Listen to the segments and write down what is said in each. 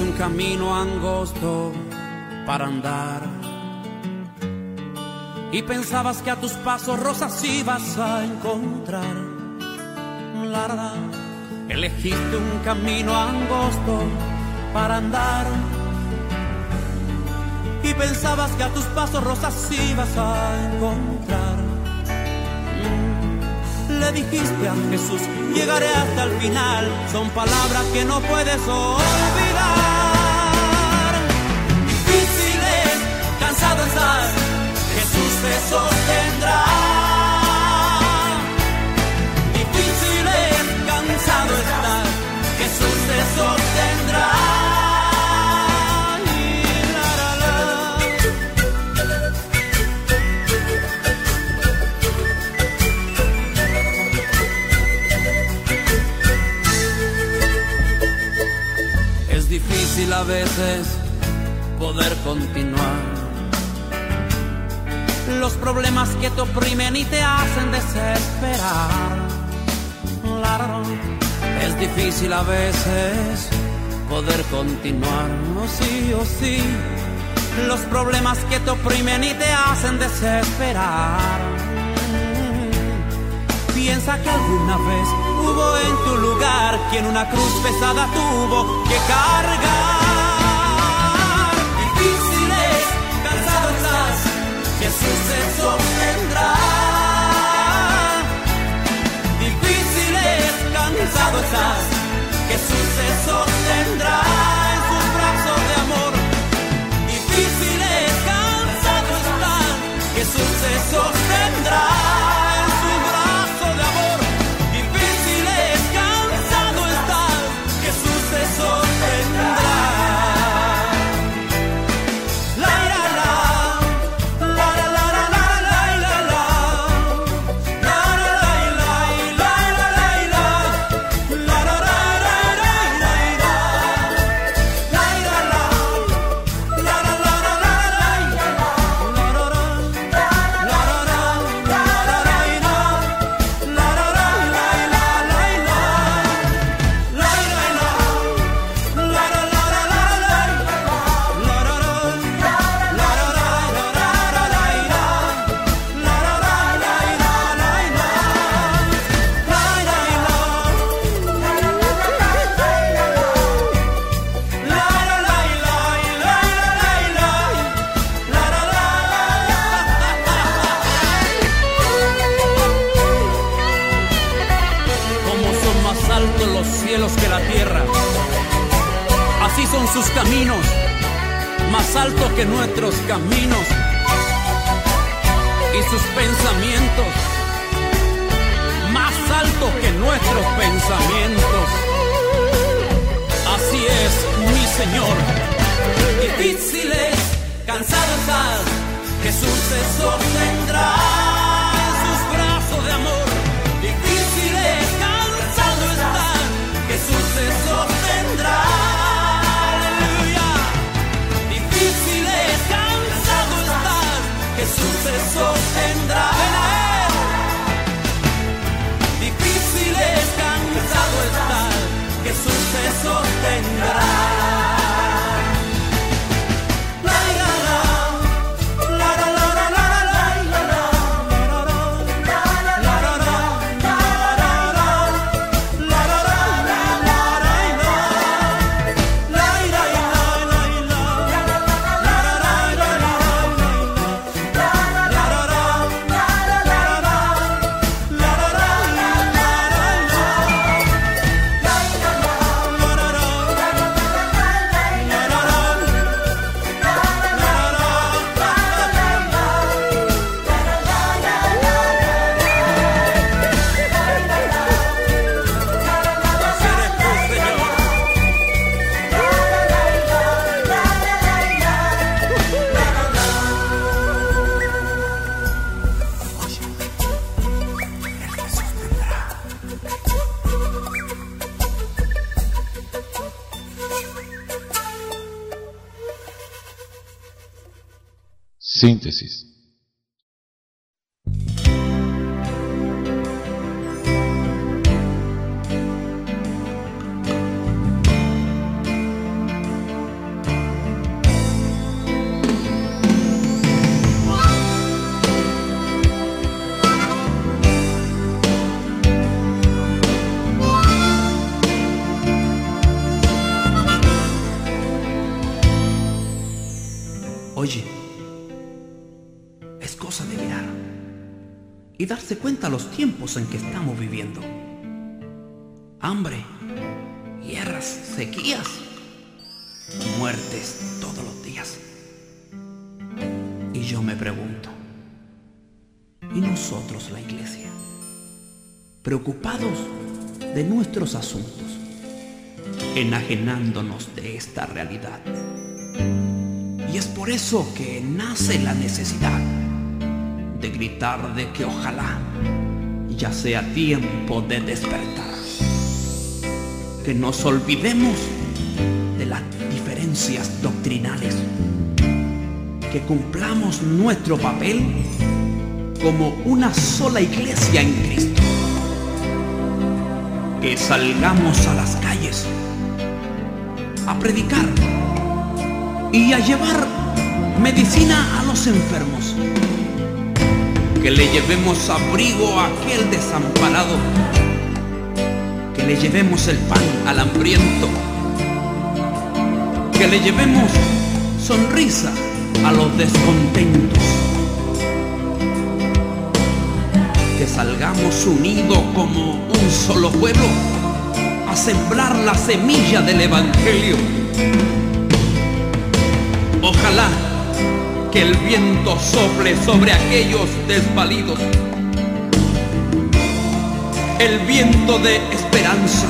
Un camino angosto para andar. Y pensabas que a tus pasos rosas ibas a encontrar. La, la, la. Elegiste un camino angosto para andar. Y pensabas que a tus pasos rosas ibas a encontrar. Mm. Le dijiste a Jesús, llegaré hasta el final. Son palabras que no puedes olvidar. Y te hacen desesperar. Es difícil a veces poder continuar. Oh sí, oh sí. Los problemas que te oprimen y te hacen desesperar. Piensa que alguna vez hubo en tu lugar quien una cruz pesada tuvo que cargar. Difíciles, cansado estás, Jesús te sostendrá. casa más altos que nuestros caminos y sus pensamientos, más altos que nuestros pensamientos. Así es, mi Señor. Difíciles, cansados estás, Jesús te sostendrá en sus brazos de amor. Difíciles, cansado estás, Jesús te sostendrá. suceso. Síntesis. En que estamos viviendo. Hambre, guerras, sequías, muertes todos los días. Y yo me pregunto, ¿y nosotros la iglesia? Preocupados de nuestros asuntos, enajenándonos de esta realidad. Y es por eso que nace la necesidad de gritar de que ojalá ya sea tiempo de despertar. Que nos olvidemos de las diferencias doctrinales. Que cumplamos nuestro papel como una sola iglesia en Cristo. Que salgamos a las calles a predicar y a llevar medicina a los enfermos. Que le llevemos abrigo a aquel desamparado. Que le llevemos el pan al hambriento. Que le llevemos sonrisa a los descontentos. Que salgamos unidos como un solo pueblo a sembrar la semilla del Evangelio. Ojalá que el viento sople sobre aquellos desvalidos. El viento de esperanza.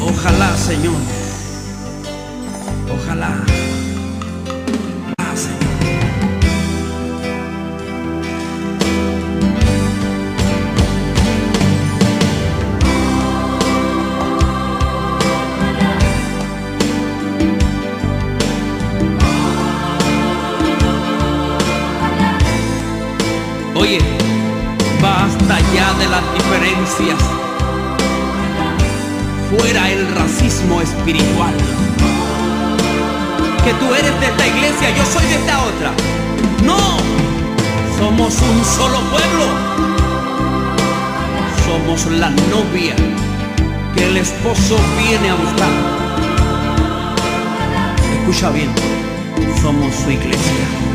Ojalá, Señor. Ojalá. Diferencias. Fuera el racismo espiritual. Que tú eres de esta iglesia, yo soy de esta otra. No, somos un solo pueblo. Somos la novia que el esposo viene a buscar. Escucha bien, somos su iglesia.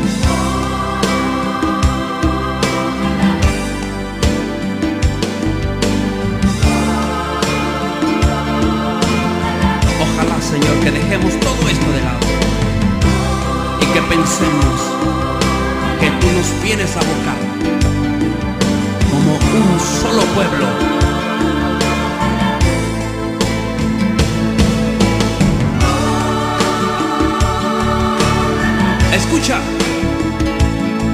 Nos vienes a buscar como un solo pueblo. Escucha,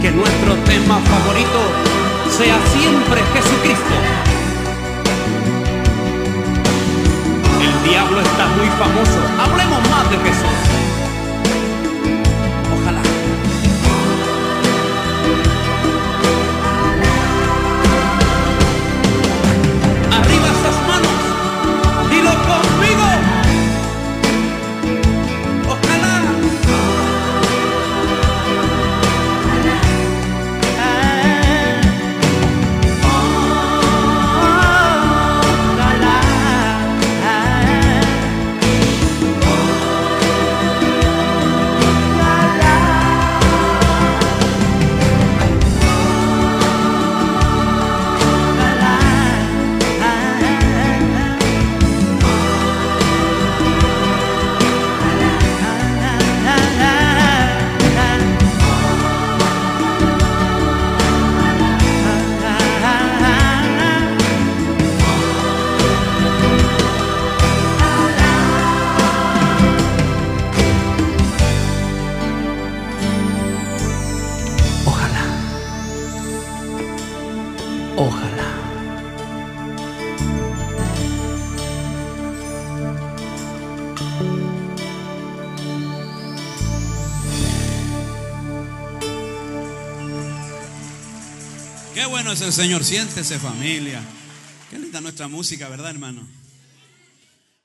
que nuestro tema favorito sea siempre Jesucristo. El diablo está muy famoso. Hablemos más de Jesús. Bueno es el Señor. Siéntese familia. Qué linda nuestra música, ¿verdad, hermano?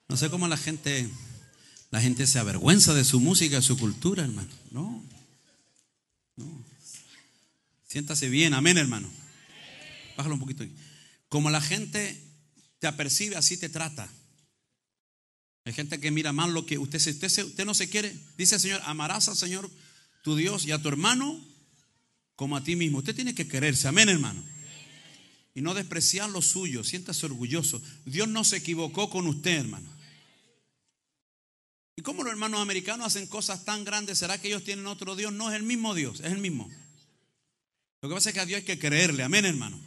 No sé cómo la gente, la gente se avergüenza de su música, de su cultura, hermano. No. No. Siéntase bien, amén, hermano. Bájalo un poquito. Como la gente te apercibe, así te trata. Hay gente que mira mal lo que usted, usted, usted no se quiere, dice el Señor, amarás al Señor tu Dios y a tu hermano como a ti mismo. Usted tiene que quererse, amén, hermano. Y no despreciar lo suyo, siéntase orgulloso. Dios no se equivocó con usted, hermano. ¿Y cómo los hermanos americanos hacen cosas tan grandes? ¿Será que ellos tienen otro Dios? No, es el mismo Dios, es el mismo. Lo que pasa es que a Dios hay que creerle, amén, hermano.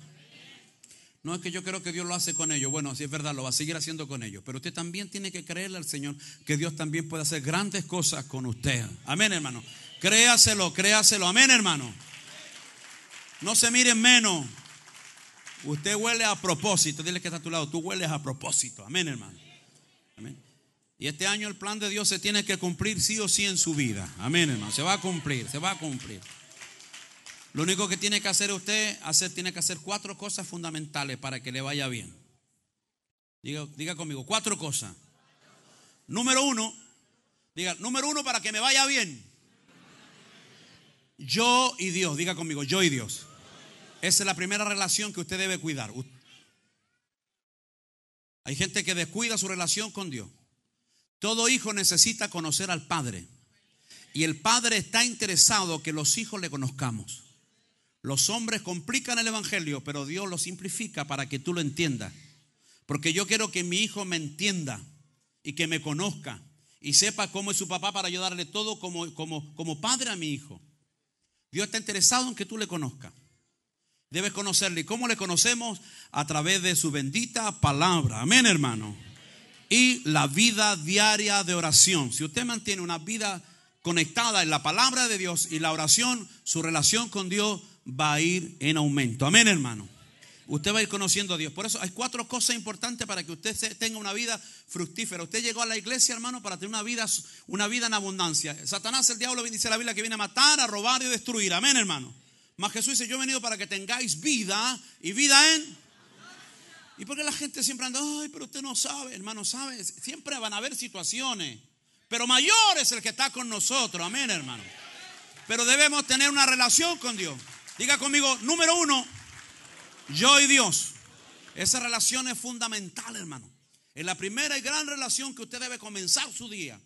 No es que yo creo que Dios lo hace con ellos. Bueno, si es verdad, lo va a seguir haciendo con ellos. Pero usted también tiene que creerle al Señor que Dios también puede hacer grandes cosas con usted. Amén, hermano. Créaselo, créaselo. Amén, hermano. No se miren menos. Usted huele a propósito. Dile que está a tu lado. Tú hueles a propósito. Amén, hermano. Amén. Y este año el plan de Dios se tiene que cumplir sí o sí en su vida. Amén, hermano. Se va a cumplir, se va a cumplir. Lo único que tiene que hacer usted, tiene que hacer cuatro cosas fundamentales para que le vaya bien. Diga, diga conmigo, cuatro cosas. Número uno, diga, número uno para que me vaya bien. Yo y Dios, diga conmigo, yo y Dios. Esa es la primera relación que usted debe cuidar. Hay gente que descuida su relación con Dios. Todo hijo necesita conocer al Padre. Y el Padre está interesado que los hijos le conozcamos. Los hombres complican el Evangelio, pero Dios lo simplifica para que tú lo entiendas. Porque yo quiero que mi hijo me entienda y que me conozca y sepa cómo es su papá para ayudarle todo como, como, como padre a mi hijo. Dios está interesado en que tú le conozcas. Debes conocerle. ¿Y cómo le conocemos? A través de su bendita palabra. Amén, hermano. Y la vida diaria de oración. Si usted mantiene una vida conectada en la palabra de Dios y la oración, su relación con Dios va a ir en aumento. Amén, hermano. Usted va a ir conociendo a Dios. Por eso hay cuatro cosas importantes para que usted tenga una vida fructífera. Usted llegó a la iglesia, hermano, para tener una vida, una vida en abundancia. Satanás, el diablo, dice la Biblia que viene a matar, a robar y a destruir. Amén, hermano. Mas Jesús dice, yo he venido para que tengáis vida y vida en... ¿Y por qué la gente siempre anda, ay, pero usted no sabe, hermano, sabe? Siempre van a haber situaciones. Pero mayor es el que está con nosotros. Amén, hermano. Pero debemos tener una relación con Dios. Diga conmigo, número uno, yo y Dios. Esa relación es fundamental, hermano. Es la primera y gran relación que usted debe comenzar su día.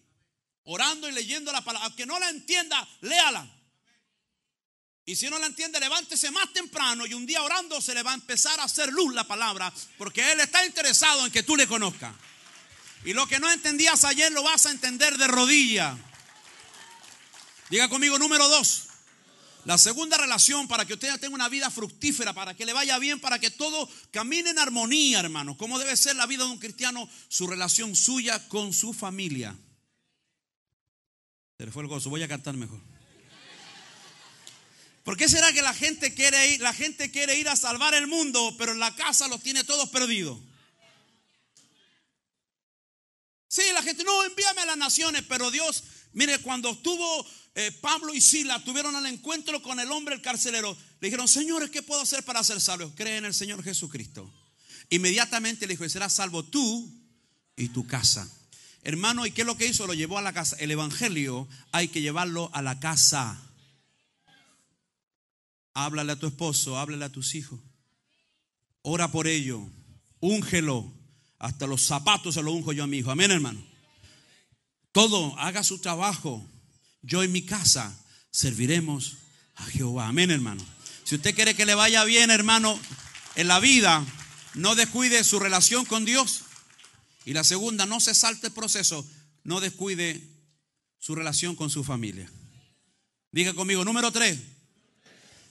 Orando y leyendo la palabra. Aunque no la entienda, léala. Y si no la entiende, levántese más temprano y un día orando se le va a empezar a hacer luz la palabra, porque Él está interesado en que tú le conozcas. Y lo que no entendías ayer lo vas a entender de rodilla. Diga conmigo número dos. La segunda relación para que usted tenga una vida fructífera, para que le vaya bien, para que todo camine en armonía, hermano. ¿Cómo debe ser la vida de un cristiano? Su relación suya con su familia. Se le fue el gozo, voy a cantar mejor. ¿Por qué será que la gente quiere ir, la gente quiere ir a salvar el mundo, pero en la casa los tiene todos perdidos? Sí, la gente, no, envíame a las naciones, pero Dios, mire, cuando estuvo eh, Pablo y Sila, tuvieron el encuentro con el hombre, el carcelero, le dijeron, señores, ¿qué puedo hacer para ser salvo? Cree en el Señor Jesucristo. Inmediatamente le dijo, serás salvo tú y tu casa. Hermano, ¿y qué es lo que hizo? Lo llevó a la casa. El Evangelio hay que llevarlo a la casa. Háblale a tu esposo, háblale a tus hijos. Ora por ello. Úngelo. Hasta los zapatos se los unjo yo a mi hijo. Amén, hermano. Todo, haga su trabajo. Yo en mi casa serviremos a Jehová. Amén, hermano. Si usted quiere que le vaya bien, hermano, en la vida, no descuide su relación con Dios. Y la segunda, no se salte el proceso, no descuide su relación con su familia. Diga conmigo, número tres,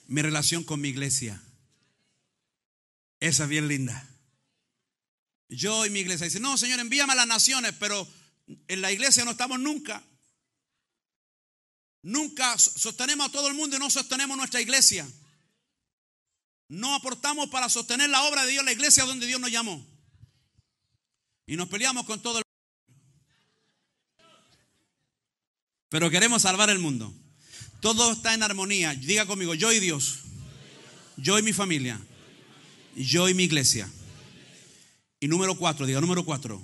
mi relación con mi iglesia. Esa es bien linda. Yo y mi iglesia dice, no, Señor, envíame a las naciones, pero en la iglesia no estamos nunca. Nunca sostenemos a todo el mundo y no sostenemos nuestra iglesia. No aportamos para sostener la obra de Dios, la iglesia donde Dios nos llamó. Y nos peleamos con todo el Pero queremos salvar el mundo. Todo está en armonía. Diga conmigo, yo y Dios. Yo y mi familia. Yo y mi iglesia. Y número cuatro, diga número cuatro.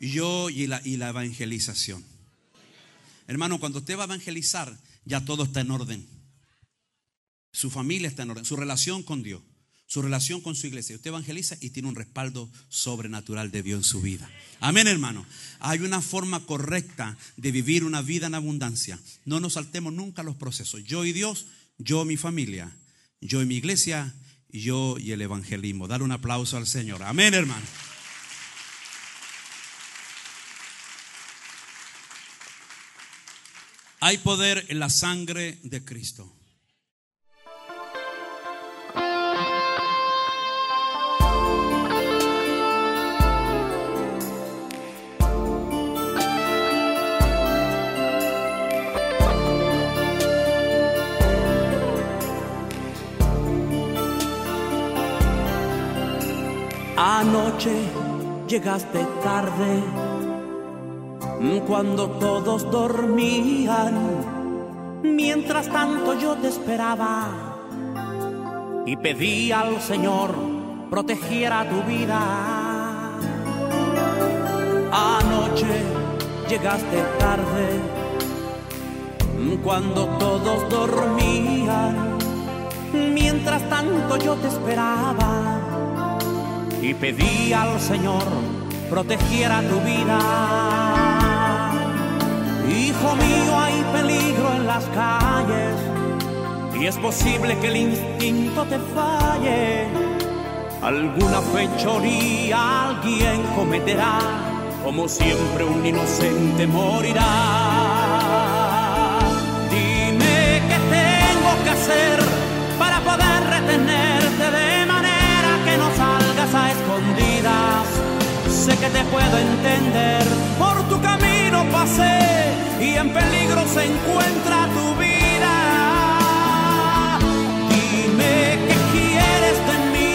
Yo y la, evangelización. Hermano, cuando usted va a evangelizar, ya todo está en orden. Su familia está en orden, su relación con Dios, su relación con su iglesia. Usted evangeliza y tiene un respaldo sobrenatural de Dios en su vida. Amén, hermano. Hay una forma correcta de vivir una vida en abundancia. No nos saltemos nunca los procesos. Yo y Dios, yo y mi familia, yo y mi iglesia, yo y el evangelismo. Dar un aplauso al Señor. Amén, hermano. Hay poder en la sangre de Cristo. Anoche llegaste tarde, cuando todos dormían. Mientras tanto yo te esperaba y pedí al Señor protegiera tu vida. Anoche llegaste tarde, cuando todos dormían. Mientras tanto yo te esperaba y pedí al Señor protegiera tu vida. Hijo mío, hay peligro en las calles y es posible que el instinto te falle. Alguna fechoría alguien cometerá, como siempre un inocente morirá. Dime qué tengo que hacer para poder retenerte escondidas. Sé que te puedo entender, por tu camino pasé y en peligro se encuentra tu vida. Dime qué quieres de mí,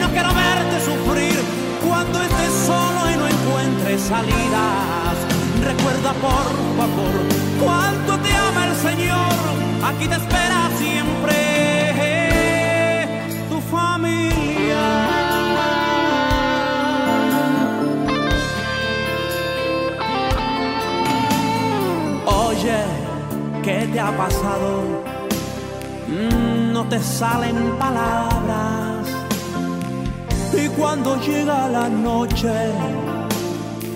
no quiero verte sufrir cuando estés solo y no encuentres salidas. Recuerda por favor cuánto te ama el Señor, aquí te espera siempre tu familia. ¿Qué te ha pasado? Mm, No te salen palabras. Y cuando llega la noche,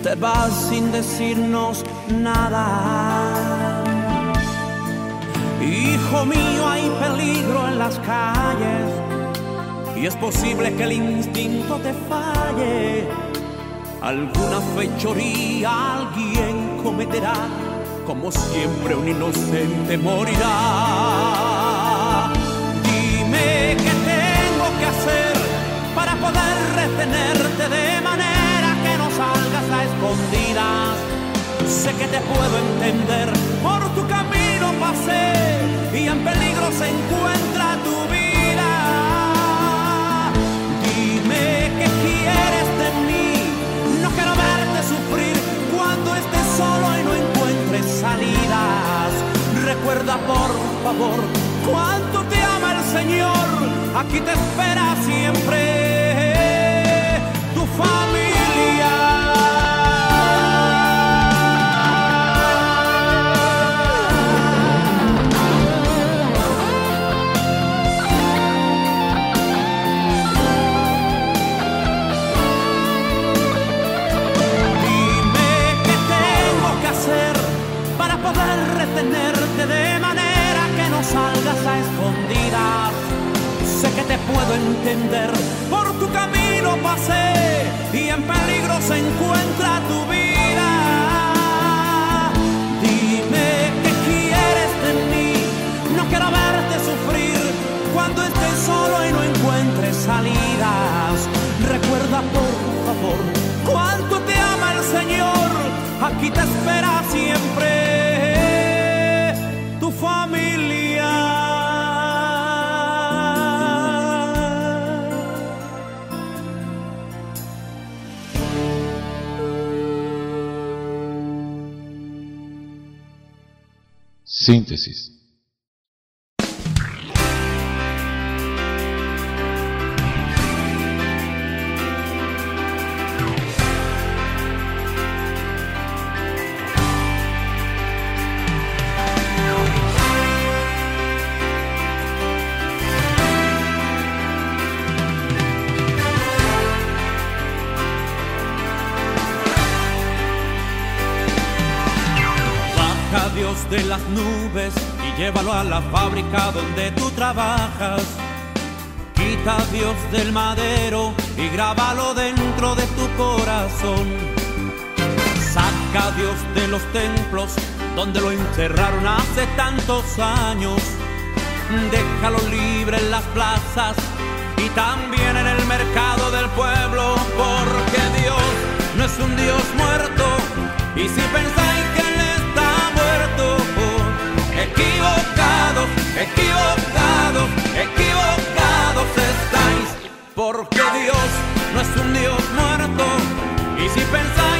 te vas sin decirnos nada. Hijo mío, hay peligro en las calles. Y es posible que el instinto te falle. Alguna fechoría alguien cometerá, como siempre un inocente morirá. Dime qué tengo que hacer para poder retenerte de manera que no salgas a escondidas. Sé que te puedo entender, por tu camino pasé y en peligro se encuentra tu vida. Dime qué quieres favor. Cuánto te ama el Señor, aquí te espera siempre puedo entender, por tu camino pasé y en peligro se encuentra tu vida. Síntesis. nubes y llévalo a la fábrica donde tú trabajas. Quita a Dios del madero y grábalo dentro de tu corazón. Saca a Dios de los templos donde lo encerraron hace tantos años. Déjalo libre en las plazas y también en el mercado del pueblo, porque Dios no es un Dios muerto. Y si pensáis que Él está muerto, equivocados, equivocados, equivocados estáis. Porque Dios no es un Dios muerto. Y si pensáis